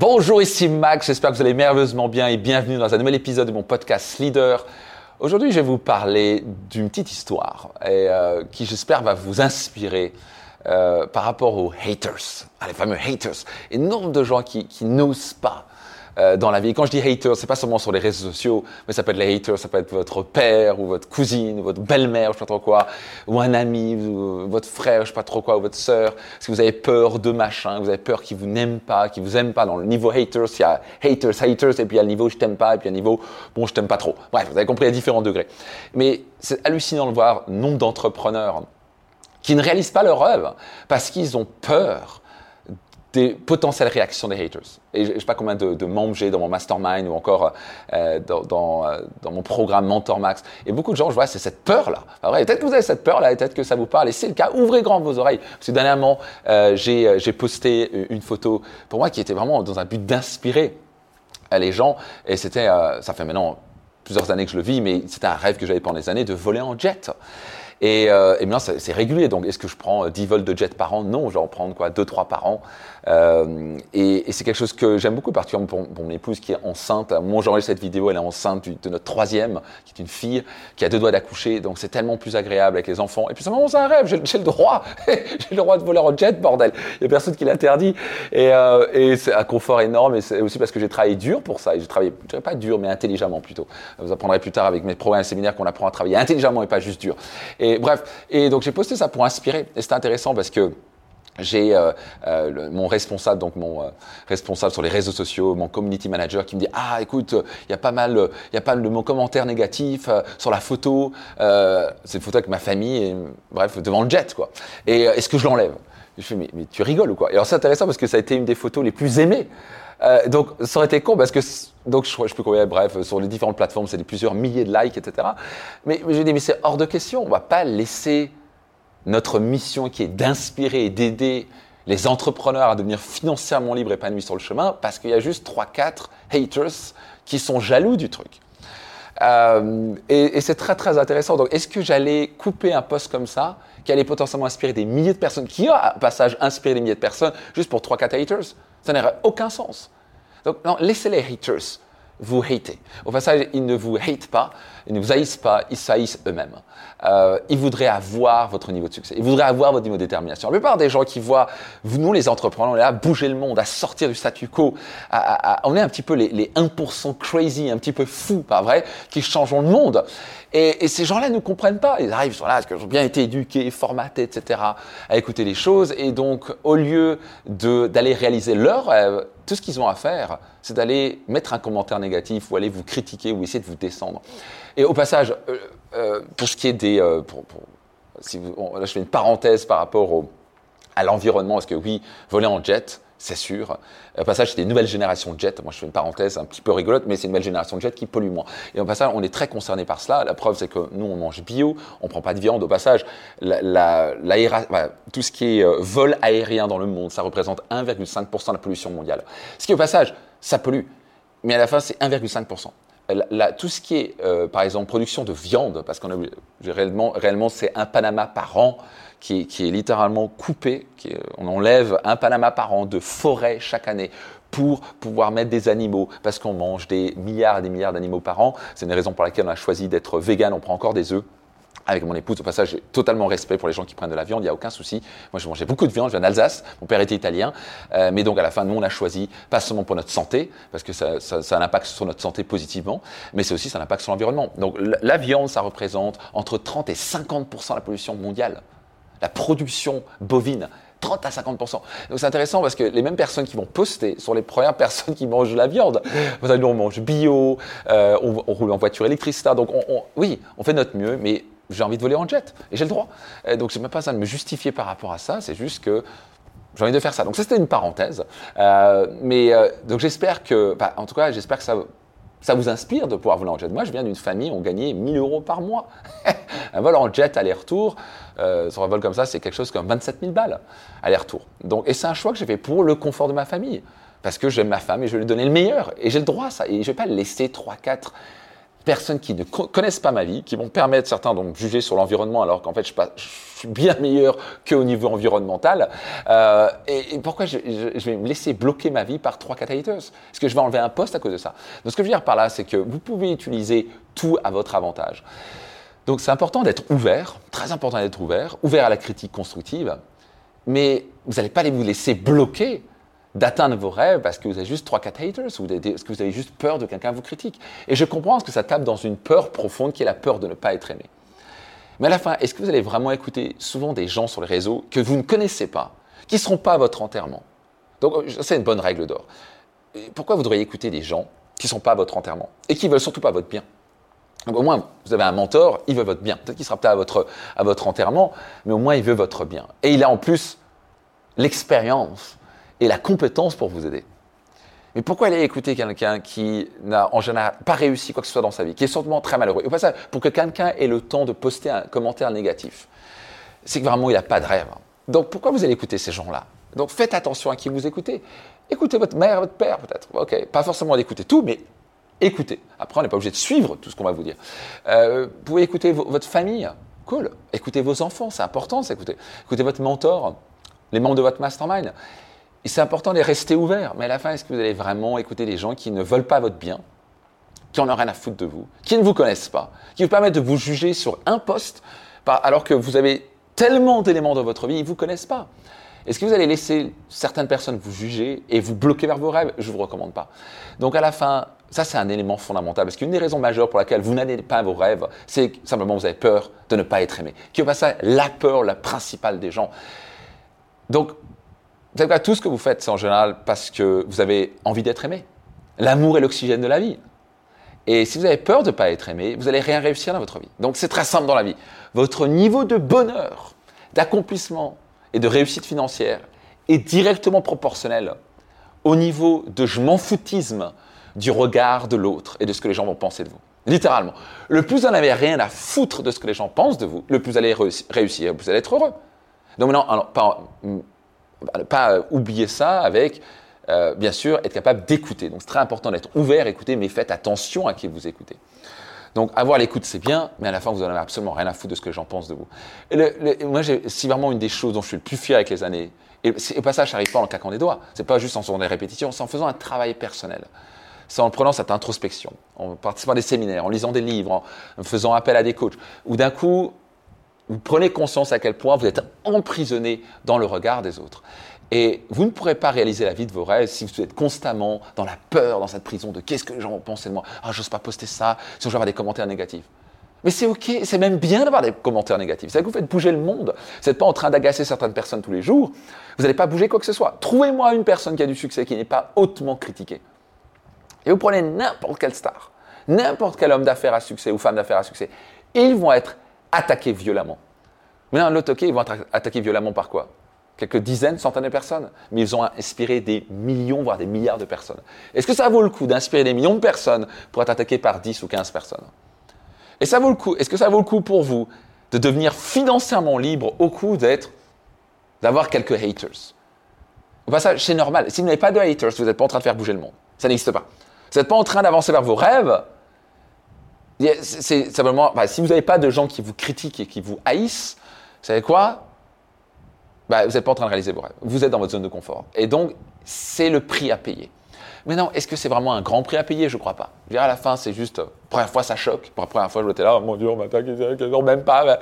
Bonjour, ici Max, j'espère que vous allez merveilleusement bien et bienvenue dans un nouvel épisode de mon podcast Leader. Aujourd'hui, je vais vous parler d'une petite histoire euh, qui, j'espère, va vous inspirer euh, par rapport aux haters, ah, les fameux haters. Et de gens qui n'osent pas euh, dans la vie. Quand je dis haters, c'est pas seulement sur les réseaux sociaux, mais ça peut être les haters, ça peut être votre père ou votre cousine ou votre belle-mère, je sais pas trop quoi, ou un ami, ou votre frère, je sais pas trop quoi, ou votre sœur. Si vous avez peur de machin, vous avez peur qu'ils vous n'aiment pas, qu'ils vous aiment pas. Dans le niveau haters, il y a haters, haters, et puis il y a le niveau je t'aime pas, et puis il y a le niveau bon je t'aime pas trop. Bref, vous avez compris à différents degrés. Mais c'est hallucinant de voir nombre d'entrepreneurs qui ne réalisent pas leur rêve parce qu'ils ont peur des potentielles réactions des haters. Et je ne sais pas combien de, membres j'ai dans mon mastermind ou encore euh, dans, euh, dans, mon programme Mentor Max. Et beaucoup de gens, je vois, c'est cette peur-là. Peut-être que vous avez cette peur-là, peut-être que ça vous parle. Et c'est le cas, ouvrez grand vos oreilles. Parce que dernièrement, euh, j'ai posté une photo pour moi qui était vraiment dans un but d'inspirer les gens. Et c'était, ça fait maintenant plusieurs années que je le vis, mais c'était un rêve que j'avais pendant des années de voler en jet. Et, euh, et maintenant, c'est régulier. Donc, est-ce que je prends 10 vols de jet par an? Non, je vais en prendre quoi 2-3 par an. Euh, et, c'est quelque chose que j'aime beaucoup, particulièrement pour, mon épouse qui est enceinte. Moi, j'enregistre cette vidéo, elle est enceinte de notre troisième, qui est une fille, qui a deux doigts d'accoucher. Donc, c'est tellement plus agréable avec les enfants. Et puis, c'est vraiment un rêve. J'ai le droit. j'ai le droit de voler en jet, bordel. Il n'y a personne qui l'interdit. Et, euh, et c'est un confort énorme. Et c'est aussi parce que j'ai travaillé dur pour ça. Et j'ai travaillé, je dirais pas dur, mais intelligemment plutôt. Vous apprendrez plus tard avec mes programmes séminaires qu'on apprend à travailler intelligemment et pas juste dur. Et bref, et donc j'ai posté ça pour inspirer. Et c'était intéressant parce que j'ai euh, euh, mon responsable, donc mon euh, responsable sur les réseaux sociaux, mon community manager, qui me dit ah écoute, il y a pas mal, il y a pas mal de mon commentaires négatifs sur la photo. c'est une photo avec ma famille, et, bref devant le jet quoi. Et est-ce que je l'enlève? Je fais mais, mais, tu rigoles ou quoi? Et alors c'est intéressant parce que ça a été une des photos les plus aimées. donc ça aurait été con parce que donc je, je peux combien bref sur les différentes plateformes c'est des plusieurs milliers de likes etc. Mais, mais j'ai dit mais c'est hors de question, on va pas laisser notre mission qui est d'inspirer et d'aider les entrepreneurs à devenir financièrement libres et épanouis sur le chemin parce qu'il y a juste 3-4 haters qui sont jaloux du truc. Euh, et, c'est très très intéressant. Donc, est-ce que j'allais couper un poste comme ça, qui allait potentiellement inspirer des milliers de personnes, qui a, au passage, inspiré des milliers de personnes, juste pour 3-4 haters? Ça n'aurait aucun sens. Donc, non, laissez les haters vous hater. Au passage, ils ne vous hate pas, ils ne vous haïssent pas, ils s'haïssent eux-mêmes. Euh, ils voudraient avoir votre niveau de succès, ils voudraient avoir votre niveau de détermination. La plupart des gens qui voient, nous les entrepreneurs, on est là à bouger le monde, à sortir du statu quo, on est un petit peu les, les 1% crazy, un petit peu fous, pas vrai, qui changeons le monde. Et, et ces gens-là ne comprennent pas. Ils arrivent, ils sont là, parce qu'ils ont bien été éduqués, formatés, etc., à écouter les choses. Et donc, au lieu d'aller réaliser leur rêve, tout ce qu'ils ont à faire, c'est d'aller mettre un commentaire négatif ou aller vous critiquer ou essayer de vous descendre. Et au passage, euh, euh, pour ce qui est des... Euh, si vous, là, je fais une parenthèse par rapport à l'environnement, parce que oui, voler en jet, c'est sûr? Au passage, c'est une nouvelle génération de jets. Moi, je fais une parenthèse un petit peu rigolote, mais c'est une nouvelle génération de jets qui pollue moins. Et au passage, on est très concerné par cela. La preuve, c'est que nous, on mange bio, on prend pas de viande. Au passage, tout ce qui est vol aérien dans le monde, ça représente 1,5% de la pollution mondiale. Ce qui, au passage, ça pollue. Mais à la fin, c'est 1,5%. Tout ce qui est, euh, par exemple, production de viande, parce qu'on a réellement, réellement c'est un Panama par an qui, est littéralement coupé. On enlève un Panama par an de forêt chaque année pour pouvoir mettre des animaux, parce qu'on mange des milliards et des milliards d'animaux par an. C'est une raison pour laquelle on a choisi d'être vegan, on prend encore des œufs. Avec mon épouse, au passage, j'ai totalement respect pour les gens qui prennent de la viande, il n'y a aucun souci. Moi, je mangeais beaucoup de viande, je viens d'Alsace, mon père était italien, euh, mais donc à la fin, nous, on a choisi, pas seulement pour notre santé, parce que ça, a un impact sur notre santé positivement, mais c'est aussi ça a un impact sur l'environnement. Donc la viande, ça représente entre 30 et 50% de la pollution mondiale la production bovine. 30 à 50% Donc c'est intéressant parce que les mêmes personnes qui vont poster sont les premières personnes qui mangent de la viande. Nous on mange bio, euh, on, roule en voiture électrique, Donc on, oui, on fait notre mieux, mais j'ai envie de voler en jet et j'ai le droit. Donc donc j'ai même pas ça de me justifier par rapport à ça. C'est juste que j'ai envie de faire ça. Donc ça c'était une parenthèse. Euh, mais euh, donc j'espère que, en tout cas, j'espère que ça ça vous inspire de pouvoir voler en jet. Moi, je viens d'une famille, on gagnait 1000 euros par mois. un vol en jet aller-retour, euh, sur un vol comme ça, c'est quelque chose comme 27 000 balles aller-retour. Donc, et c'est un choix que j'ai fait pour le confort de ma famille. Parce que j'aime ma femme et je lui ai donné le meilleur. Et j'ai le droit à ça. Et je ne vais pas laisser 3, 4 personnes qui ne connaissent pas ma vie, qui vont permettre certains donc juger sur l'environnement alors qu'en fait je, suis bien meilleur qu'au niveau environnemental. Euh, et, pourquoi je, vais me laisser bloquer ma vie par trois haters? Est-ce que je vais enlever un poste à cause de ça? Donc ce que je veux dire par là, c'est que vous pouvez utiliser tout à votre avantage. Donc c'est important d'être ouvert, très important d'être ouvert, ouvert à la critique constructive, mais vous n'allez pas vous laisser bloquer d'atteindre vos rêves parce que vous avez juste 3-4 haters ou parce que vous avez juste peur de quelqu'un vous critique. Et je comprends que ça tape dans une peur profonde qui est la peur de ne pas être aimé. Mais à la fin, est-ce que vous allez vraiment écouter souvent des gens sur les réseaux que vous ne connaissez pas, qui ne seront pas à votre enterrement? Donc c'est une bonne règle d'or. Pourquoi vous devriez écouter des gens qui ne sont pas à votre enterrement et qui veulent surtout pas votre bien? Au moins, vous avez un mentor, il veut votre bien. Peut-être qu'il sera peut-être à votre, à votre enterrement, mais au moins il veut votre bien. Et il a en plus l'expérience et la compétence pour vous aider. Mais pourquoi aller écouter quelqu'un qui n'a en général pas réussi quoi que ce soit dans sa vie, qui est sûrement très malheureux? Et ça, pour que quelqu'un ait le temps de poster un commentaire négatif, c'est que vraiment il n'a pas de rêve. Donc pourquoi vous allez écouter ces gens-là? Donc faites attention à qui vous écoutez. Écoutez votre mère, votre père peut-être. Ok, pas forcément d'écouter tout, mais écoutez. Après, on n'est pas obligé de suivre tout ce qu'on va vous dire. Euh, vous pouvez écouter votre famille. Cool. Écoutez vos enfants, c'est important, c'est écouter. Écoutez votre mentor, les membres de votre mastermind. Et c'est important de rester ouvert. Mais à la fin, est-ce que vous allez vraiment écouter des gens qui ne veulent pas votre bien, qui en ont rien à foutre de vous, qui ne vous connaissent pas, qui vous permettent de vous juger sur un poste, alors que vous avez tellement d'éléments dans votre vie, ils ne vous connaissent pas? Est-ce que vous allez laisser certaines personnes vous juger et vous bloquer vers vos rêves? Je ne vous recommande pas. Donc à la fin, ça c'est un élément fondamental parce qu'une des raisons majeures pour laquelle vous n'allez pas à vos rêves, c'est simplement vous avez peur de ne pas être aimé. Qui est pas ça la peur la principale des gens. Donc vous savez quoi, tout ce que vous faites, c'est en général parce que vous avez envie d'être aimé. L'amour est l'oxygène de la vie. Et si vous avez peur de ne pas être aimé, vous n'allez rien réussir dans votre vie. Donc c'est très simple dans la vie. Votre niveau de bonheur, d'accomplissement, et de réussite financière est directement proportionnel au niveau de je m'en foutisme du regard de l'autre et de ce que les gens vont penser de vous. Littéralement. Le plus vous n'avez rien à foutre de ce que les gens pensent de vous, le plus vous allez réussir, vous allez être heureux. Donc maintenant, pas, pas euh, oublier ça avec, euh, bien sûr, être capable d'écouter. Donc c'est très important d'être ouvert, écouter, mais faites attention à qui vous écoutez. Donc avoir l'écoute, c'est bien, mais à la fin, vous n'en avez absolument rien à foutre de ce que les gens pensent de vous. Et moi, c'est vraiment une des choses dont je suis le plus fier avec les années. Et, et pas ça, je n'arrive pas en claquant des doigts. C'est pas juste en faisant des répétitions, c'est en faisant un travail personnel. C'est en prenant cette introspection, en participant à des séminaires, en lisant des livres, en faisant appel à des coachs, où d'un coup, vous prenez conscience à quel point vous êtes emprisonné dans le regard des autres. Et vous ne pourrez pas réaliser la vie de vos rêves si vous êtes constamment dans la peur, dans cette prison de qu'est-ce que les gens vont de moi. Ah, j'ose pas poster ça, sinon je vais avoir des commentaires négatifs. Mais c'est ok, c'est même bien d'avoir des commentaires négatifs. C'est que vous faites bouger le monde. Vous n'êtes pas en train d'agacer certaines personnes tous les jours. Vous n'allez pas bouger quoi que ce soit. Trouvez-moi une personne qui a du succès, qui n'est pas hautement critiquée. Et vous prenez n'importe quelle star, n'importe quel homme d'affaires à succès ou femme d'affaires à succès. Ils vont être attaqués violemment. Mais non, l'autre, ok, ils vont être attaqués violemment par quoi? Quelques dizaines, centaines de personnes, mais ils ont inspiré des millions, voire des milliards de personnes. Est-ce que ça vaut le coup d'inspirer des millions de personnes pour être attaqué par 10 ou 15 personnes? Et ça vaut le coup, est-ce que ça vaut le coup pour vous de devenir financièrement libre au coup d'être, d'avoir quelques haters? Au passage, c'est normal. Si vous n'avez pas de haters, vous n'êtes pas en train de faire bouger le monde. Ça n'existe pas. Vous n'êtes pas en train d'avancer vers vos rêves. C'est simplement, si vous n'avez pas de gens qui vous critiquent et qui vous haïssent, vous savez quoi? Bah, vous n'êtes pas en train de réaliser vos rêves. Vous êtes dans votre zone de confort. Et donc, c'est le prix à payer. Mais non, est-ce que c'est vraiment un grand prix à payer? Je ne crois pas. Je à la fin, c'est juste, euh, première fois, ça choque. Pour la première fois, je j'étais là, oh mon Dieu, on m'attaque, non, même pas.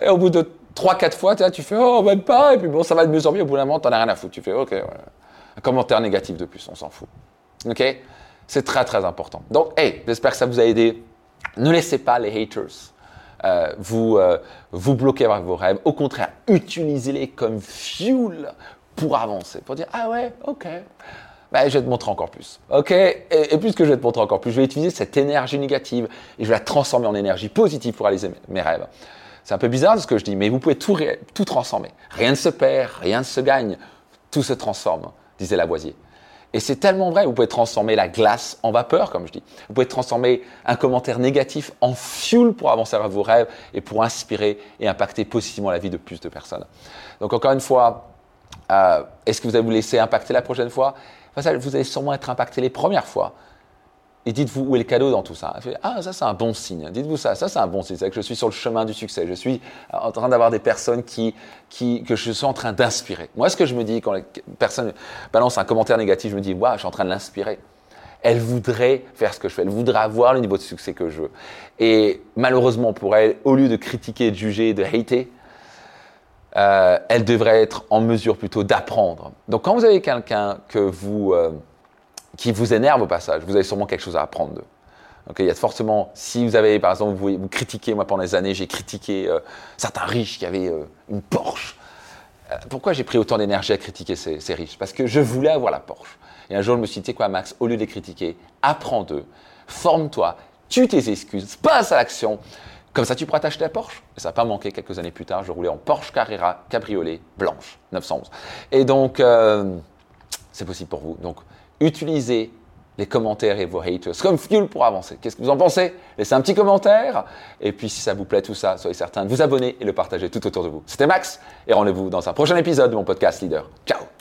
Et au bout de 3-4 fois, tu fais, oh, même pas. Et puis bon, ça va de mieux en mieux. Au bout d'un moment, tu n'en as rien à foutre. Tu fais, ok, un commentaire négatif de plus, on s'en fout. Ok? C'est très, très important. Donc, hey, j'espère que ça vous a aidé. Ne laissez pas les haters euh, vous, euh, vous bloquer avec vos rêves. Au contraire, utilisez-les comme fuel pour avancer, pour dire Ah ouais, ok. Ben, je vais te montrer encore plus. OK? Et, et, plus que je vais te montrer encore plus, je vais utiliser cette énergie négative et je vais la transformer en énergie positive pour réaliser mes rêves. C'est un peu bizarre ce que je dis, mais vous pouvez tout, tout transformer. Rien ne se perd, rien ne se gagne, tout se transforme, disait Lavoisier. Et c'est tellement vrai, vous pouvez transformer la glace en vapeur, comme je dis. Vous pouvez transformer un commentaire négatif en fuel pour avancer vers vos rêves et pour inspirer et impacter positivement la vie de plus de personnes. Donc encore une fois, euh, est-ce que vous allez vous laisser impacter la prochaine fois? Vous allez sûrement être impacté les premières fois. Et dites-vous où est le cadeau dans tout ça. ah, ça c'est un bon signe. Dites-vous ça, ça c'est un bon signe. C'est que je suis sur le chemin du succès. Je suis en train d'avoir des personnes qui, que je suis en train d'inspirer. Moi, ce que je me dis quand les personnes balancent un commentaire négatif, je me dis, waouh, je suis en train de l'inspirer. Elle voudrait faire ce que je fais. Elle voudrait avoir le niveau de succès que je veux. Et malheureusement pour elle, au lieu de critiquer, de juger, de hater, euh, elle devrait être en mesure plutôt d'apprendre. Donc quand vous avez quelqu'un que vous, euh, qui vous énerve au passage, vous avez sûrement quelque chose à apprendre d'eux. il y a forcément, si vous avez, par exemple, vous, vous critiquez, moi pendant des années, j'ai critiqué euh, certains riches qui avaient une Porsche. pourquoi j'ai pris autant d'énergie à critiquer ces, ces, riches? Parce que je voulais avoir la Porsche. Et un jour, je me suis dit, tu sais quoi, Max, au lieu de les critiquer, apprends d'eux, forme-toi, tue tes excuses, passe à l'action. Comme ça, tu pourras t'acheter la Porsche. Et ça n'a pas manqué quelques années plus tard. Je roulais en Porsche Carrera cabriolet blanche 911. Et donc, euh, c'est possible pour vous. Donc, utilisez les commentaires et vos haters comme fuel pour avancer. Qu'est-ce que vous en pensez? Laissez un petit commentaire. Et puis, si ça vous plaît tout ça, soyez certain de vous abonner et le partager tout autour de vous. C'était Max et rendez-vous dans un prochain épisode de mon podcast Leader. Ciao